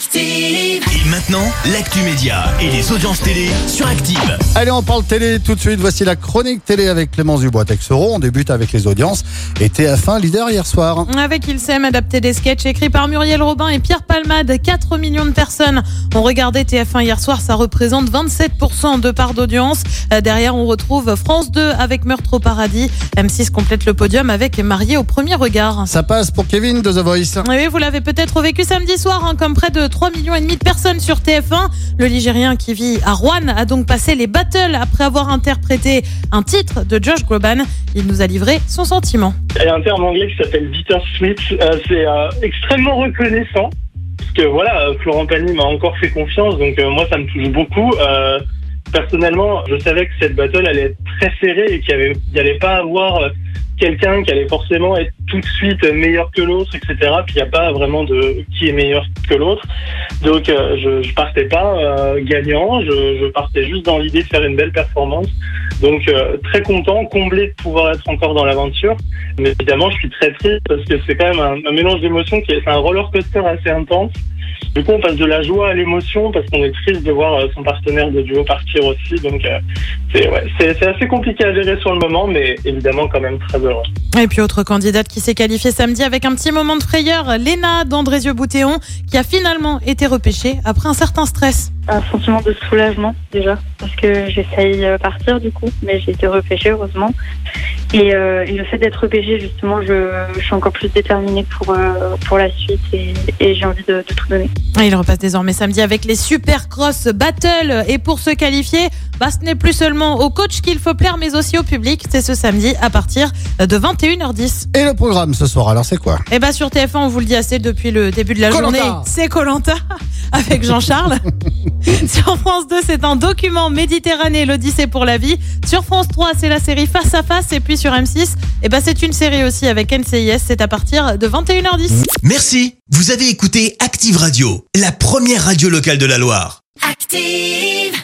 Active. Et maintenant, l'actu média et les audiences télé sur Active. Allez, on parle télé tout de suite. Voici la chronique télé avec Clémence Dubois Texero. On débute avec les audiences. Et TF1 leader hier soir. Avec Il s'aime, adapté des sketchs écrits par Muriel Robin et Pierre Palmade. 4 millions de personnes ont regardé TF1 hier soir. Ça représente 27% de part d'audience. Euh, Derrière, on retrouve France 2 avec Meurtre au paradis. M6 complète le podium avec Marié au premier regard. Ça passe pour Kevin de The Voice. Oui, vous l'avez peut-être vécu samedi soir, hein, comme près de 3 millions de personnes sur TF1. Le Ligérien qui vit à Rouen a donc passé les battles après avoir interprété un titre de Josh Groban. Il nous a livré son sentiment. Il y a un terme anglais qui s'appelle bittersweet. Euh, c'est euh, extrêmement reconnaissant. Parce que voilà, euh, Florent Pagny m'a encore fait confiance, donc euh, moi ça me touche beaucoup. Personnellement, je savais que cette battle allait être très serrée et qu'il n'y allait pas avoir quelqu'un qui allait forcément être tout de suite meilleur que l'autre, etc. Puis il n'y a pas vraiment de qui est meilleur que l'autre. Donc euh, je, je partais pas euh, gagnant, je, je partais juste dans l'idée de faire une belle performance. Donc euh, très content, comblé de pouvoir être encore dans l'aventure. Mais évidemment, je suis très triste parce que c'est quand même un, un mélange d'émotions qui est, c'est un roller coaster assez intense. Du coup, on passe de la joie à l'émotion parce qu'on est triste de voir euh, son partenaire de duo partir aussi. Donc, euh, c'est ouais, assez compliqué à gérer sur le moment, mais évidemment quand même très heureux. Et puis autre candidate qui s'est qualifiée samedi avec un petit moment de frayeur, Léna d'Andrézieux-Boutéon, qui a finalement été repêchée après un certain stress. un sentiment de soulagement déjà parce que j'ai failli euh, partir du coup mais j'ai été repêchée heureusement et, euh, et le fait d'être repêchée justement je, je suis encore plus déterminée pour euh, pour la suite et, et j'ai envie de, de tout donner Et Il repasse désormais samedi avec les Super Cross Battle. Et pour se qualifier, bah, ce n'est plus seulement au coach qu'il faut plaire, mais aussi au public. C'est ce samedi à partir de 21h10. Et le programme ce soir, alors c'est quoi? Et bah sur TF1, on vous le dit assez depuis le début de la Koh-Lanta. journée. C'est Colanta avec Jean-Charles. sur France 2, c'est un document Méditerranée, l'Odyssée pour la vie. Sur France 3, c'est la série Face à Face. Et puis sur M6, et bah c'est une série aussi avec NCIS. C'est à partir de 21h10. Merci. Vous avez écouté Active Radio, la première radio locale de la Loire. Active.